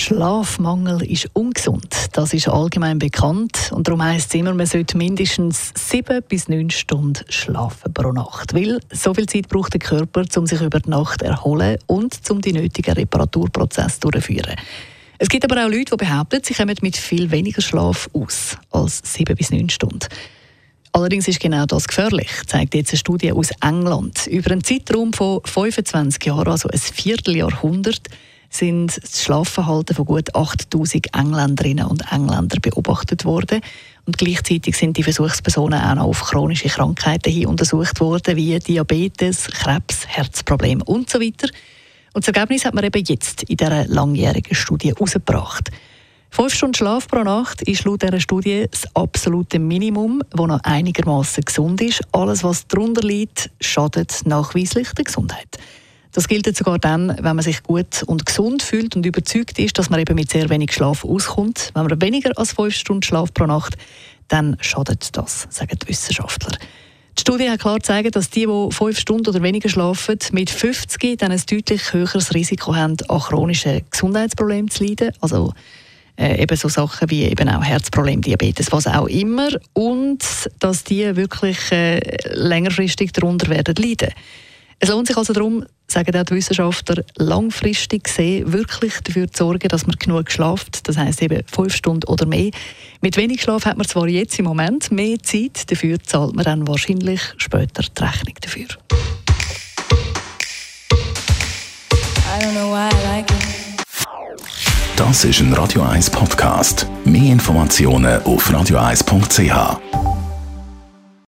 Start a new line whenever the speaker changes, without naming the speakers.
Schlafmangel ist ungesund. Das ist allgemein bekannt. Und darum heisst es immer, man sollte mindestens sieben bis neun Stunden schlafen pro Nacht. Weil so viel Zeit braucht der Körper, um sich über die Nacht zu erholen und um die nötigen Reparaturprozesse durchzuführen. Es gibt aber auch Leute, die behaupten, sie kommen mit viel weniger Schlaf aus als sieben bis neun Stunden. Allerdings ist genau das gefährlich, zeigt jetzt eine Studie aus England. Über einen Zeitraum von 25 Jahren, also ein Vierteljahrhundert, sind das Schlafverhalten von gut 8000 Engländerinnen und Engländern beobachtet worden. Und gleichzeitig sind die Versuchspersonen auch noch auf chronische Krankheiten hin untersucht worden, wie Diabetes, Krebs, Herzprobleme und so weiter. Und das Ergebnis hat man eben jetzt in dieser langjährigen Studie herausgebracht. Fünf Stunden Schlaf pro Nacht ist laut dieser Studie das absolute Minimum, das noch einigermaßen gesund ist. Alles, was darunter liegt, schadet nachweislich der Gesundheit. Das gilt sogar dann, wenn man sich gut und gesund fühlt und überzeugt ist, dass man eben mit sehr wenig Schlaf auskommt. Wenn man weniger als fünf Stunden Schlaf pro Nacht, dann schadet das, sagen die Wissenschaftler. Die Studie hat klar gezeigt, dass die, die fünf Stunden oder weniger schlafen, mit 50 dann ein deutlich höheres Risiko haben, an chronischen Gesundheitsproblemen zu leiden. Also äh, eben so Sachen wie eben auch Herzprobleme, Diabetes, was auch immer. Und dass die wirklich äh, längerfristig darunter werden leiden. Es lohnt sich also darum, sagen auch die Wissenschaftler, langfristig gesehen wirklich dafür zu sorgen, dass man genug schlaft. Das heisst eben fünf Stunden oder mehr. Mit wenig Schlaf hat man zwar jetzt im Moment mehr Zeit, dafür zahlt man dann wahrscheinlich später die Rechnung dafür.
Das ist ein Radio 1 Podcast. Mehr Informationen auf radio1.ch.